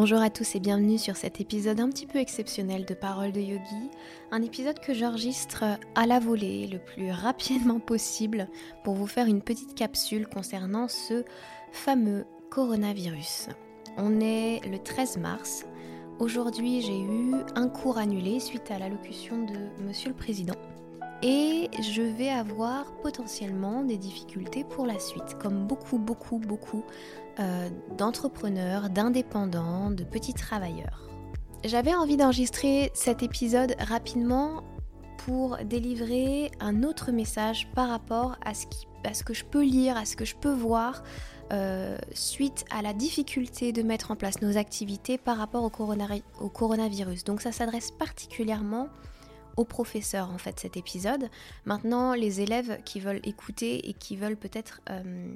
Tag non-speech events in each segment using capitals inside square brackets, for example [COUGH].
Bonjour à tous et bienvenue sur cet épisode un petit peu exceptionnel de Paroles de Yogi, un épisode que j'enregistre à la volée le plus rapidement possible pour vous faire une petite capsule concernant ce fameux coronavirus. On est le 13 mars. Aujourd'hui, j'ai eu un cours annulé suite à l'allocution de Monsieur le Président. Et je vais avoir potentiellement des difficultés pour la suite, comme beaucoup, beaucoup, beaucoup euh, d'entrepreneurs, d'indépendants, de petits travailleurs. J'avais envie d'enregistrer cet épisode rapidement pour délivrer un autre message par rapport à ce, que je peux lire, à ce que je peux voir euh, suite à la difficulté de mettre en place nos activités par rapport au, au coronavirus. Donc ça s'adresse particulièrement aux professeurs en fait cet épisode. Maintenant, les élèves qui veulent écouter et qui veulent peut-être euh,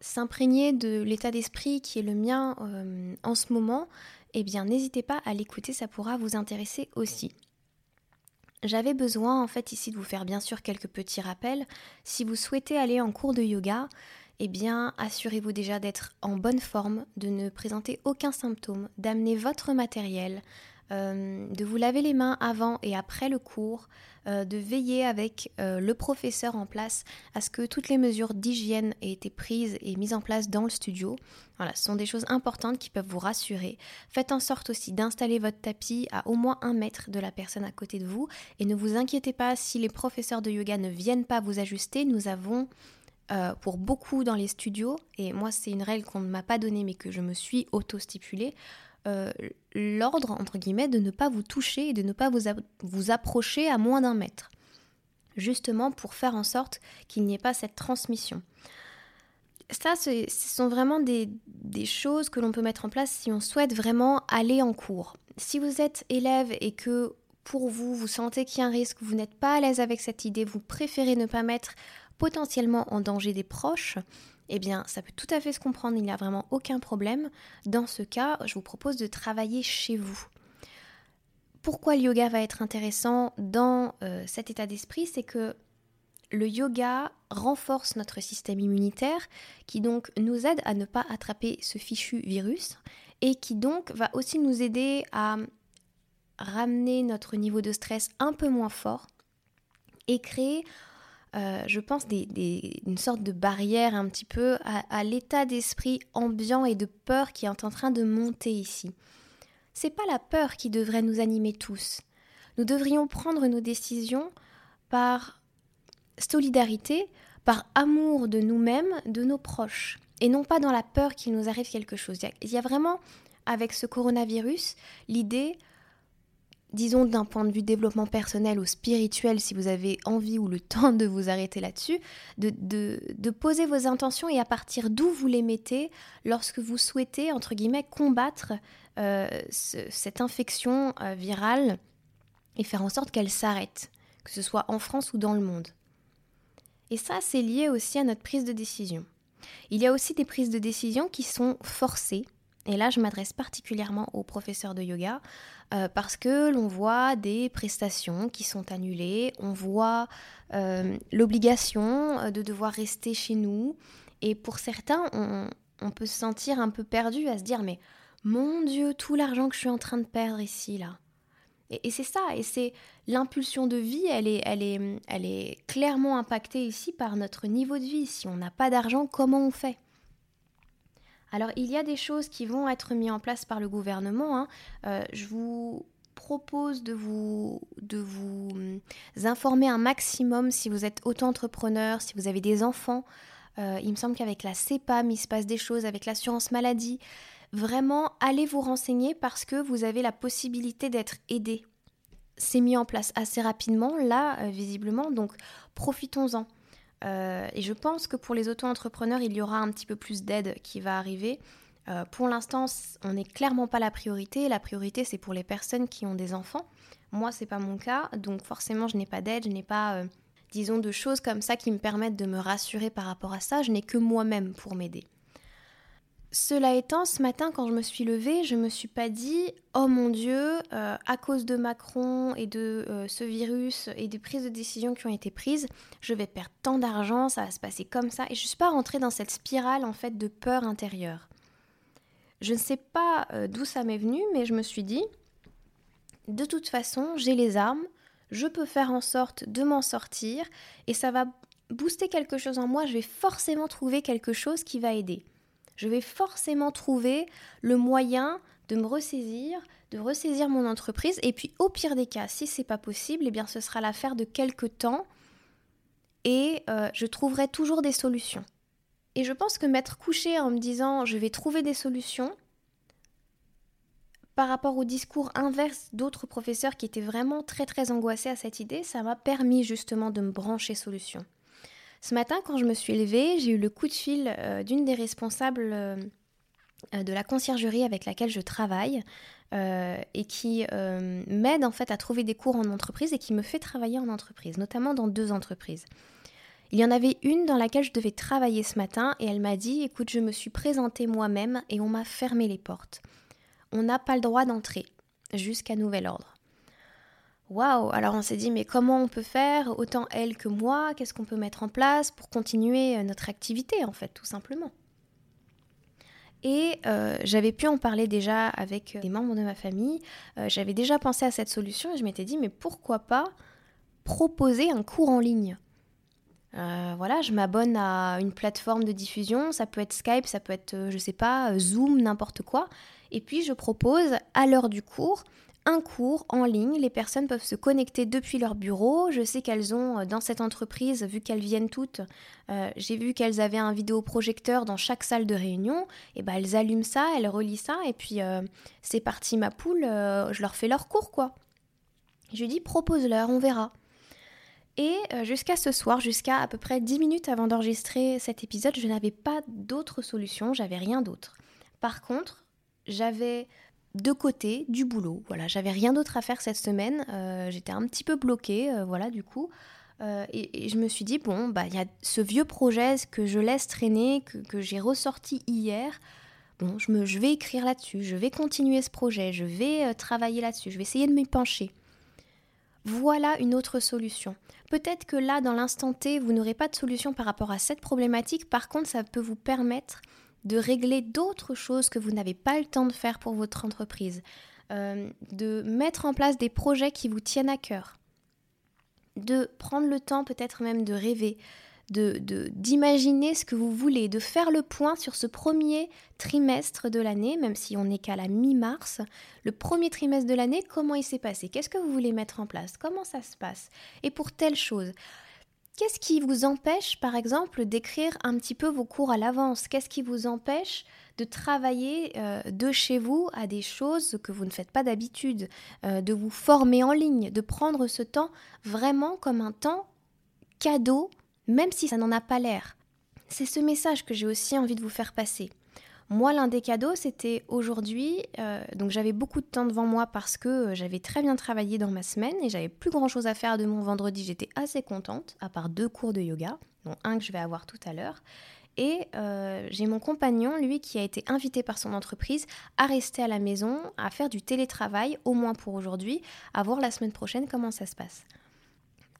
s'imprégner de l'état d'esprit qui est le mien euh, en ce moment, eh bien n'hésitez pas à l'écouter, ça pourra vous intéresser aussi. J'avais besoin en fait ici de vous faire bien sûr quelques petits rappels. Si vous souhaitez aller en cours de yoga, eh bien assurez-vous déjà d'être en bonne forme, de ne présenter aucun symptôme, d'amener votre matériel, euh, de vous laver les mains avant et après le cours, euh, de veiller avec euh, le professeur en place à ce que toutes les mesures d'hygiène aient été prises et mises en place dans le studio. Voilà, ce sont des choses importantes qui peuvent vous rassurer. Faites en sorte aussi d'installer votre tapis à au moins un mètre de la personne à côté de vous et ne vous inquiétez pas si les professeurs de yoga ne viennent pas vous ajuster. Nous avons pour beaucoup dans les studios, et moi c'est une règle qu'on ne m'a pas donnée mais que je me suis auto-stipulée, euh, l'ordre, entre guillemets, de ne pas vous toucher et de ne pas vous, approcher à moins d'un mètre. Justement pour faire en sorte qu'il n'y ait pas cette transmission. Ça, ce sont vraiment des, des choses que l'on peut mettre en place si on souhaite vraiment aller en cours. Si vous êtes élève et que pour vous, vous sentez qu'il y a un risque, vous n'êtes pas à l'aise avec cette idée, vous préférez ne pas mettre potentiellement en danger des proches, eh bien, ça peut tout à fait se comprendre, il n'y a vraiment aucun problème. Dans ce cas, je vous propose de travailler chez vous. Pourquoi le yoga va être intéressant dans euh, cet état d'esprit C'est que le yoga renforce notre système immunitaire qui donc nous aide à ne pas attraper ce fichu virus et qui donc va aussi nous aider à ramener notre niveau de stress un peu moins fort et créer euh, je pense, des, une sorte de barrière un petit peu à, l'état d'esprit ambiant et de peur qui est en train de monter ici. C'est pas la peur qui devrait nous animer tous. Nous devrions prendre nos décisions par solidarité, par amour de nous-mêmes, de nos proches, et non pas dans la peur qu'il nous arrive quelque chose. Il y a vraiment, avec ce coronavirus, l'idée disons d'un point de vue développement personnel ou spirituel, si vous avez envie ou le [LAUGHS] temps de vous arrêter là-dessus, de, poser vos intentions et à partir d'où vous les mettez lorsque vous souhaitez, entre guillemets, combattre euh, cette infection euh, virale et faire en sorte qu'elle s'arrête, que ce soit en France ou dans le monde. Et ça, c'est lié aussi à notre prise de décision. Il y a aussi des prises de décision qui sont forcées, et là, je m'adresse particulièrement aux professeurs de yoga euh, parce que l'on voit des prestations qui sont annulées, on voit euh, l'obligation euh, de devoir rester chez nous. Et pour certains, on, peut se sentir un peu perdu à se dire mais mon Dieu, tout l'argent que je suis en train de perdre ici, là. Et, c'est ça, et c'est l'impulsion de vie, elle est, elle, est, elle est clairement impactée ici par notre niveau de vie. Si on n'a pas d'argent, comment on fait? Alors il y a des choses qui vont être mises en place par le gouvernement. Hein. Euh, je vous propose de vous, de vous hum, informer un maximum si vous êtes auto-entrepreneur, si vous avez des enfants. Euh, il me semble qu'avec la CEPAM, il se passe des choses, avec l'assurance maladie. Vraiment, allez vous renseigner parce que vous avez la possibilité d'être aidé. C'est mis en place assez rapidement, là, euh, visiblement, donc profitons-en. Euh, et je pense que pour les auto-entrepreneurs, il y aura un petit peu plus d'aide qui va arriver. Euh, pour l'instant, on n'est clairement pas la priorité. La priorité, c'est pour les personnes qui ont des enfants. Moi, c'est pas mon cas, donc forcément, je n'ai pas d'aide, je n'ai pas, euh, disons, de choses comme ça qui me permettent de me rassurer par rapport à ça. Je n'ai que moi-même pour m'aider. Cela étant, ce matin, quand je me suis levée, je me suis pas dit Oh mon Dieu, euh, à cause de Macron et de euh, ce virus et des prises de décision qui ont été prises, je vais perdre tant d'argent, ça va se passer comme ça. Et je suis pas rentrée dans cette spirale en fait de peur intérieure. Je ne sais pas euh, d'où ça m'est venu, mais je me suis dit, de toute façon, j'ai les armes, je peux faire en sorte de m'en sortir, et ça va booster quelque chose en moi, je vais forcément trouver quelque chose qui va aider. Je vais forcément trouver le moyen de me ressaisir, de ressaisir mon entreprise, et puis au pire des cas, si c'est pas possible, eh bien ce sera l'affaire de quelques temps, et euh, je trouverai toujours des solutions. Et je pense que m'être couché en me disant je vais trouver des solutions, par rapport au discours inverse d'autres professeurs qui étaient vraiment très très angoissés à cette idée, ça m'a permis justement de me brancher solution. Ce matin, quand je me suis levée, j'ai eu le coup de fil euh, d'une des responsables euh, de la conciergerie avec laquelle je travaille euh, et qui m'aide en fait à trouver des cours en entreprise et qui me fait travailler en entreprise, notamment dans deux entreprises. Il y en avait une dans laquelle je devais travailler ce matin et elle m'a dit écoute, je me suis présentée moi-même et on m'a fermé les portes. On n'a pas le droit d'entrer jusqu'à nouvel ordre. Waouh Alors on s'est dit mais comment on peut faire autant elle que moi Qu'est-ce qu'on peut mettre en place pour continuer euh, notre activité en fait tout simplement et euh, j'avais pu en parler déjà avec des membres de ma famille. Euh, j'avais déjà pensé à cette solution et je m'étais dit mais pourquoi pas proposer un cours en ligne? Euh, voilà, je m'abonne à une plateforme de diffusion, ça peut être Skype, ça peut être, euh, je sais pas, euh, Zoom, n'importe quoi. Et puis je propose à l'heure du cours cours en ligne. Les personnes peuvent se connecter depuis leur bureau. Je sais qu'elles ont dans cette entreprise, vu qu'elles viennent toutes, j'ai vu qu'elles avaient un vidéoprojecteur dans chaque salle de réunion. Et ben elles allument ça, elles relient ça, et puis c'est parti ma poule. je leur fais leur cours quoi. Je dis propose-leur, on verra. Et euh, jusqu'à ce soir, jusqu'à à peu près 10 minutes avant d'enregistrer cet épisode, je n'avais pas d'autre solution, j'avais rien d'autre. Par contre, j'avais de côté du boulot. Voilà, j'avais rien d'autre à faire cette semaine. Euh, j'étais un petit peu bloquée, euh, voilà, du coup. Et, je me suis dit, bon, bah, il y a ce vieux projet que je laisse traîner, que, j'ai ressorti hier. Bon, je, me, je vais écrire là-dessus, je vais continuer ce projet, je vais travailler là-dessus, je vais essayer de m'y pencher. Voilà une autre solution. Peut-être que là, dans l'instant T, vous n'aurez pas de solution par rapport à cette problématique. Par contre, ça peut vous permettre de régler d'autres choses que vous n'avez pas le temps de faire pour votre entreprise. Euh, de mettre en place des projets qui vous tiennent à cœur. De prendre le temps peut-être même de rêver, de d'imaginer ce que vous voulez, de faire le point sur ce premier trimestre de l'année, même si on n'est qu'à la mi-mars, le premier trimestre de l'année, comment il s'est passé, qu'est-ce que vous voulez mettre en place, comment ça se passe, et pour telle chose. Qu'est-ce qui vous empêche, par exemple, d'écrire un petit peu vos cours à l'avance? Qu'est-ce qui vous empêche de travailler euh, de chez vous à des choses que vous ne faites pas d'habitude, euh, de vous former en ligne, de prendre ce temps vraiment comme un temps cadeau même si ça n'en a pas l'air? C'est ce message que j'ai aussi envie de vous faire passer. Moi, l'un des cadeaux, c'était aujourd'hui, euh, donc j'avais beaucoup de temps devant moi parce que euh, j'avais très bien travaillé dans ma semaine et j'avais plus grand chose à faire de mon vendredi. J'étais assez contente, à part deux cours de yoga, dont un que je vais avoir tout à l'heure. Et euh, j'ai mon compagnon, lui, qui a été invité par son entreprise à rester à la maison, à faire du télétravail, au moins pour aujourd'hui, à voir la semaine prochaine comment ça se passe.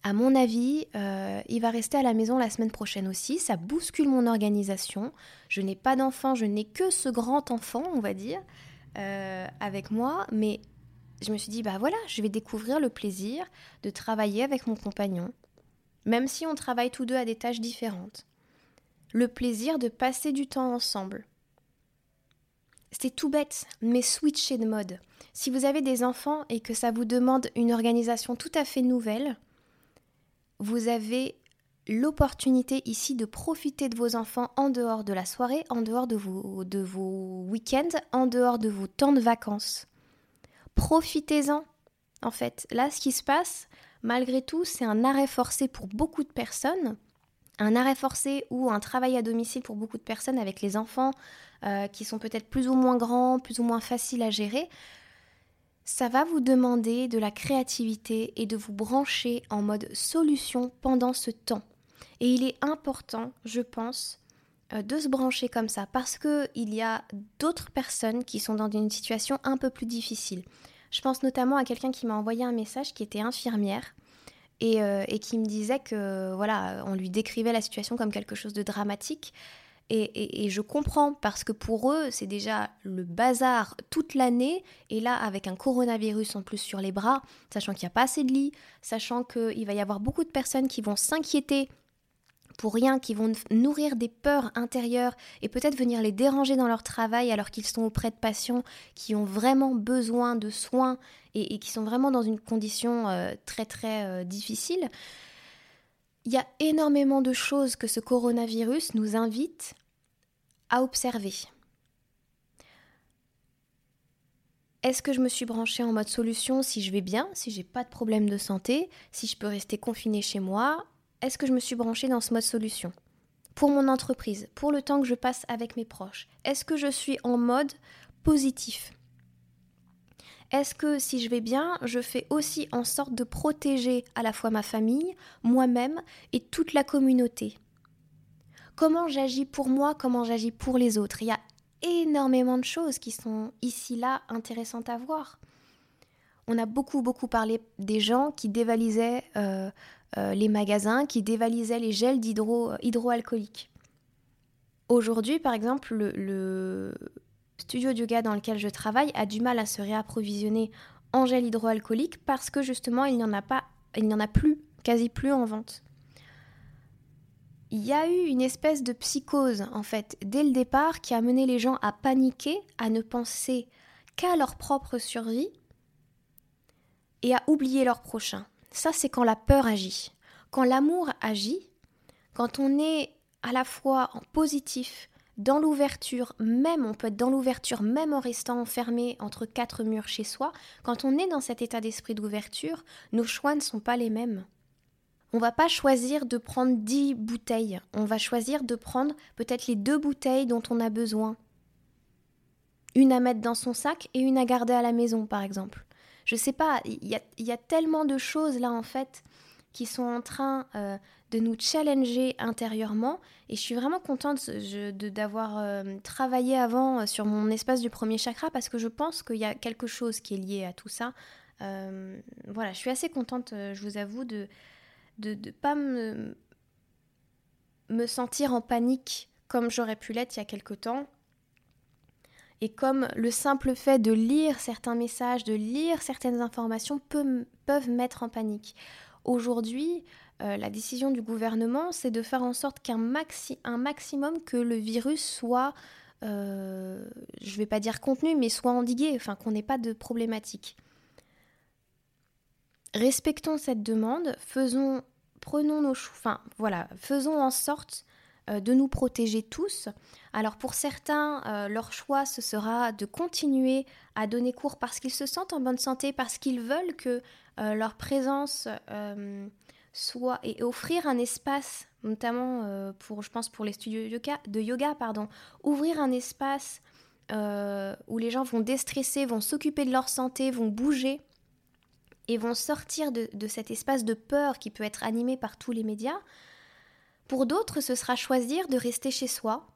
À mon avis, euh, il va rester à la maison la semaine prochaine aussi. Ça bouscule mon organisation. Je n'ai pas d'enfant, je n'ai que ce grand enfant, on va dire, euh, avec moi. Mais je me suis dit, bah voilà, je vais découvrir le plaisir de travailler avec mon compagnon, même si on travaille tous deux à des tâches différentes. Le plaisir de passer du temps ensemble. C'est tout bête, mais switcher de mode. Si vous avez des enfants et que ça vous demande une organisation tout à fait nouvelle, vous avez l'opportunité ici de profiter de vos enfants en dehors de la soirée, en dehors de vos, week-ends, en dehors de vos temps de vacances. Profitez-en, en fait. Là, ce qui se passe, malgré tout, c'est un arrêt forcé pour beaucoup de personnes. Un arrêt forcé ou un travail à domicile pour beaucoup de personnes avec les enfants euh, qui sont peut-être plus ou moins grands, plus ou moins faciles à gérer ça va vous demander de la créativité et de vous brancher en mode solution pendant ce temps. Et il est important, je pense, euh, de se brancher comme ça parce qu'il y a d'autres personnes qui sont dans une situation un peu plus difficile. Je pense notamment à quelqu'un qui m'a envoyé un message qui était infirmière et, euh, et, qui me disait que voilà, on lui décrivait la situation comme quelque chose de dramatique Et, je comprends parce que pour eux, c'est déjà le bazar toute l'année. Et là, avec un coronavirus en plus sur les bras, sachant qu'il n'y a pas assez de lits, sachant qu'il va y avoir beaucoup de personnes qui vont s'inquiéter pour rien, qui vont nourrir des peurs intérieures et peut-être venir les déranger dans leur travail alors qu'ils sont auprès de patients qui ont vraiment besoin de soins et, qui sont vraiment dans une condition euh, très très euh, difficile. Il y a énormément de choses que ce coronavirus nous invite à observer. Est-ce que je me suis branchée en mode solution si je vais bien, si j'ai pas de problème de santé, si je peux rester confinée chez moi? Est-ce que je me suis branchée dans ce mode solution? Pour mon entreprise, pour le temps que je passe avec mes proches, est-ce que je suis en mode positif? Est-ce que si je vais bien, je fais aussi en sorte de protéger à la fois ma famille, moi-même et toute la communauté? Comment j'agis pour moi, comment j'agis pour les autres? Il y a énormément de choses qui sont ici là intéressantes à voir. On a beaucoup beaucoup parlé des gens qui dévalisaient euh, euh, les magasins, qui dévalisaient les gels d'hydro, hydroalcooliques. Aujourd'hui, par exemple, le, studio yoga dans lequel je travaille a du mal à se réapprovisionner en gel hydroalcoolique parce que justement il n'y en a pas, il n'y en a plus, quasi plus en vente. Il y a eu une espèce de psychose en fait dès le départ qui a mené les gens à paniquer, à ne penser qu'à leur propre survie et à oublier leur prochain. Ça c'est quand la peur agit. Quand l'amour agit, quand on est à la fois en positif, dans l'ouverture, même, on peut être dans l'ouverture, même en restant enfermé entre quatre murs chez soi, quand on est dans cet état d'esprit d'ouverture, nos choix ne sont pas les mêmes. On va pas choisir de prendre dix bouteilles, on va choisir de prendre peut-être les deux bouteilles dont on a besoin. Une à mettre dans son sac et une à garder à la maison, par exemple. Je sais pas, il y a, tellement de choses là en fait qui sont en train euh, de nous challenger intérieurement. Et je suis vraiment contente d'avoir euh, travaillé avant euh, sur mon espace du premier chakra parce que je pense qu'il y a quelque chose qui est lié à tout ça. Euh, voilà, je suis assez contente, je vous avoue, de ne de, pas me, me sentir en panique comme j'aurais pu l'être il y a quelque temps. Et comme le simple fait de lire certains messages, de lire certaines informations peut, peuvent mettre en panique. Aujourd'hui, euh, la décision du gouvernement, c'est de faire en sorte qu'un maxi un maximum que le virus soit, euh, je ne vais pas dire contenu, mais soit endigué, enfin qu'on n'ait pas de problématique. Respectons cette demande, faisons, prenons nos enfin voilà, faisons en sorte euh, de nous protéger tous. Alors pour certains, leur choix, ce sera de continuer à donner cours parce qu'ils se sentent en bonne santé, parce qu'ils veulent que leur présence soit et offrir un espace, notamment euh, pour, je pense pour les studios de yoga, de yoga pardon, ouvrir un espace euh, où les gens vont déstresser, vont s'occuper de leur santé, vont bouger et vont sortir de, de, cet espace de peur qui peut être animé par tous les médias. Pour d'autres, ce sera choisir de rester chez soi,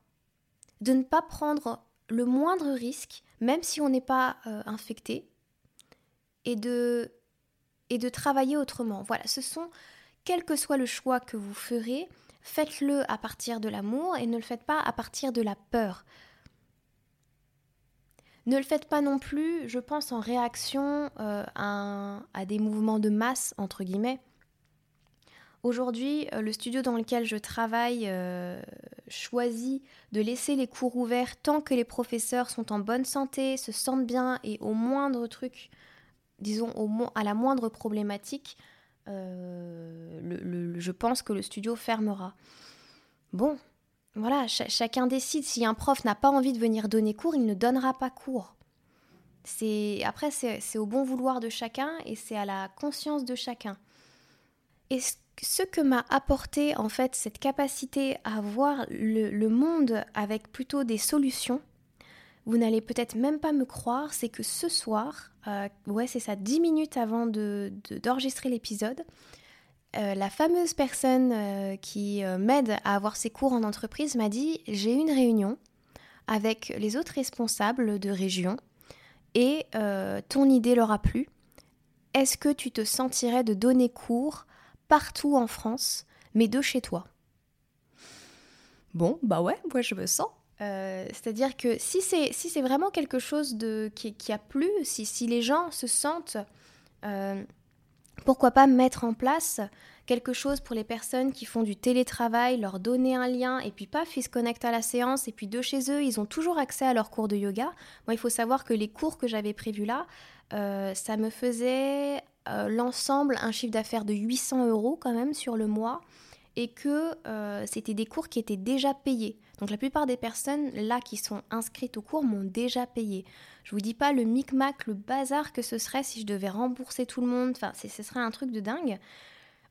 de ne pas prendre le moindre risque, même si on n'est pas euh, infecté, et de, et de travailler autrement. Voilà, ce sont quel que soit le choix que vous ferez, faites-le à partir de l'amour et ne le faites pas à partir de la peur. Ne le faites pas non plus, je pense, en réaction euh, à, des mouvements de masse, entre guillemets. Aujourd'hui, euh, le studio dans lequel je travaille euh, choisit de laisser les cours ouverts tant que les professeurs sont en bonne santé, se sentent bien et au moindre truc, disons à la moindre problématique, euh, je pense que le studio fermera. Bon, voilà, chacun décide. Si un prof n'a pas envie de venir donner cours, il ne donnera pas cours. C'est après c'est au bon vouloir de chacun et c'est à la conscience de chacun. Et ce que m'a apporté en fait cette capacité à voir le monde avec plutôt des solutions, vous n'allez peut-être même pas me croire, c'est que ce soir, euh, ouais c'est ça, 10 minutes avant d'enregistrer de, l'épisode, euh, la fameuse personne euh, qui m'aide à avoir ses cours en entreprise m'a dit j'ai une réunion avec les autres responsables de région et ton idée leur a plu. Est-ce que tu te sentirais de donner cours partout en France, mais de chez toi? Bon, bah ouais, moi je me sens. Euh, c'est-à-dire que si c'est si c'est vraiment quelque chose de qui, a plu, si, si les gens se sentent, euh, pourquoi pas mettre en place quelque chose pour les personnes qui font du télétravail, leur donner un lien et puis paf, ils se connectent à la séance et puis de chez eux, ils ont toujours accès à leurs cours de yoga. Moi, il faut savoir que les cours que j'avais prévus là, euh, ça me faisait l'ensemble un chiffre d'affaires de 800 euros quand même sur le mois et que c'était des cours qui étaient déjà payés. Donc la plupart des personnes là qui sont inscrites au cours m'ont déjà payé. Je vous dis pas le micmac, le bazar que ce serait si je devais rembourser tout le monde. Enfin, ce serait un truc de dingue.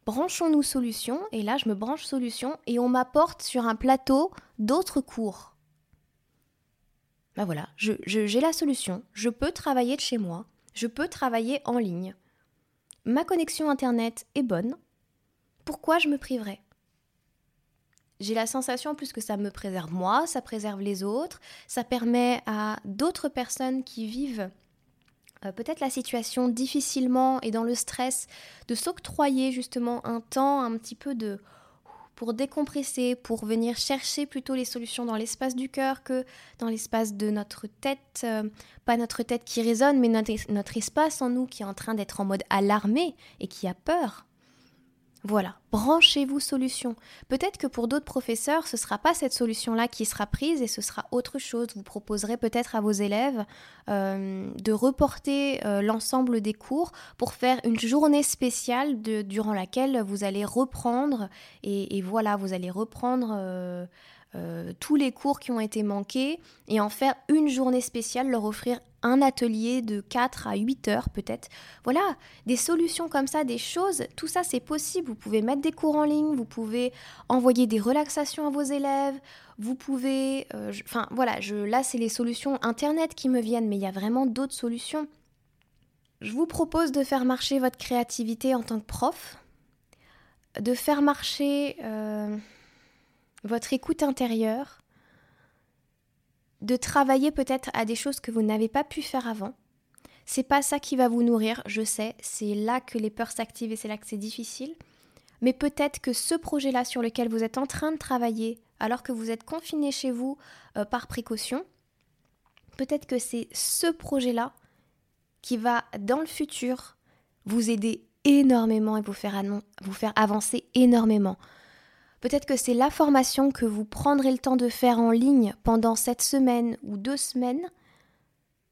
Branchons-nous solution. Et là, je me branche solution et on m'apporte sur un plateau d'autres cours. Ben voilà, j'ai la solution. Je peux travailler de chez moi. Je peux travailler en ligne. Ma connexion Internet est bonne. Pourquoi je me priverais? J'ai la sensation plus que ça me préserve moi, ça préserve les autres, ça permet à d'autres personnes qui vivent euh, peut-être la situation difficilement et dans le stress de s'octroyer justement un temps un petit peu de pour décompresser, pour venir chercher plutôt les solutions dans l'espace du cœur que dans l'espace de notre tête, euh, pas notre tête qui résonne, mais notre, notre espace en nous qui est en train d'être en mode alarmé et qui a peur. Voilà, branchez-vous solution. Peut-être que pour d'autres professeurs, ce ne sera pas cette solution-là qui sera prise et ce sera autre chose. Vous proposerez peut-être à vos élèves euh, de reporter euh, l'ensemble des cours pour faire une journée spéciale durant laquelle vous allez reprendre et, voilà, vous allez reprendre euh, tous les cours qui ont été manqués et en faire une journée spéciale, leur offrir un atelier de 4 à 8 heures peut-être. Voilà, des solutions comme ça, des choses, tout ça c'est possible. Vous pouvez mettre des cours en ligne, vous pouvez envoyer des relaxations à vos élèves, vous pouvez... Euh, enfin voilà, je, là c'est les solutions Internet qui me viennent, mais il y a vraiment d'autres solutions. Je vous propose de faire marcher votre créativité en tant que prof, de faire marcher... Euh, votre écoute intérieure, de travailler peut-être à des choses que vous n'avez pas pu faire avant. C'est pas ça qui va vous nourrir, je sais, c'est là que les peurs s'activent et c'est là que c'est difficile. Mais peut-être que ce projet-là sur lequel vous êtes en train de travailler, alors que vous êtes confiné chez vous euh, par précaution, peut-être que c'est ce projet-là qui va, dans le futur, vous aider énormément et vous faire, vous faire avancer énormément. Peut-être que c'est la formation que vous prendrez le temps de faire en ligne pendant cette semaine ou deux semaines,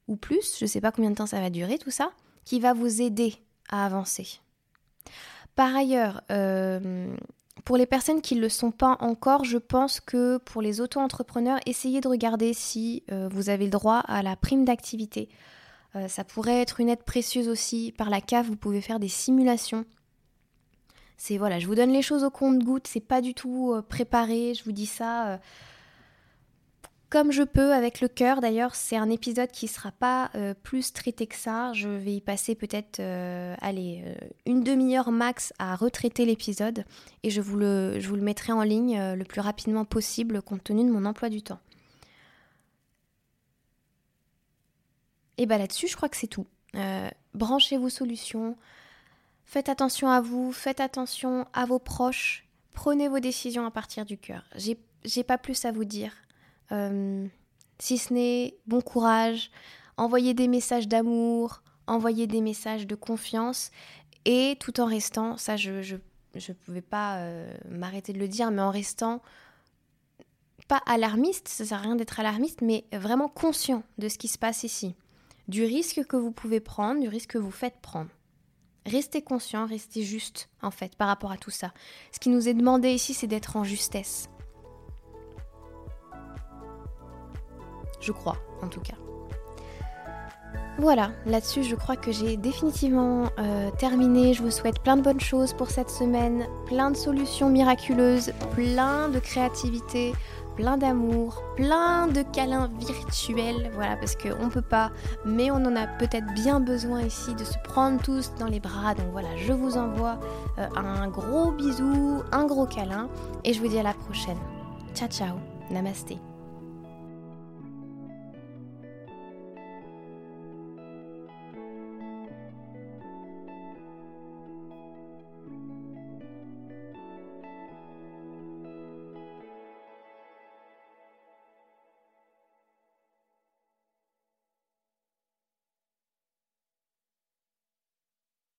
ou plus, je ne sais pas combien de temps ça va durer tout ça, qui va vous aider à avancer. Par ailleurs, euh, pour les personnes qui ne le sont pas encore, je pense que pour les auto-entrepreneurs, essayez de regarder si euh, vous avez le droit à la prime d'activité. Euh, ça pourrait être une aide précieuse aussi. Par la CAF, vous pouvez faire des simulations c'est voilà, je vous donne les choses au compte-goutte, c'est pas du tout euh, préparé, je vous dis ça euh, comme je peux avec le cœur. D'ailleurs, c'est un épisode qui sera pas euh, plus traité que ça. Je vais y passer peut-être, allez, une demi-heure max à retraiter l'épisode et je vous, le, je vous le mettrai en ligne le plus rapidement possible compte tenu de mon emploi du temps. Et bah là-dessus, je crois que c'est tout. branchez vos solutions. Faites attention à vous, faites attention à vos proches, prenez vos décisions à partir du cœur. J'ai pas plus à vous dire. Euh, si ce n'est bon courage, envoyez des messages d'amour, envoyez des messages de confiance et tout en restant, ça je je pouvais pas euh, m'arrêter de le dire, mais en restant pas alarmiste, ça sert à rien d'être alarmiste, mais vraiment conscient de ce qui se passe ici, du risque que vous pouvez prendre, du risque que vous faites prendre. Restez conscient, restez juste, en fait, par rapport à tout ça. Ce qui nous est demandé ici, c'est d'être en justesse. Je crois, en tout cas. Voilà, là-dessus, je crois que j'ai définitivement euh, terminé. Je vous souhaite plein de bonnes choses pour cette semaine, plein de solutions miraculeuses, plein de créativité, plein d'amour, plein de câlins virtuels, voilà, parce qu'on peut pas, mais on en a peut-être bien besoin ici de se prendre tous dans les bras. Donc voilà, je vous envoie euh, un gros bisou, un gros câlin, et je vous dis à la prochaine. Ciao ciao, namasté.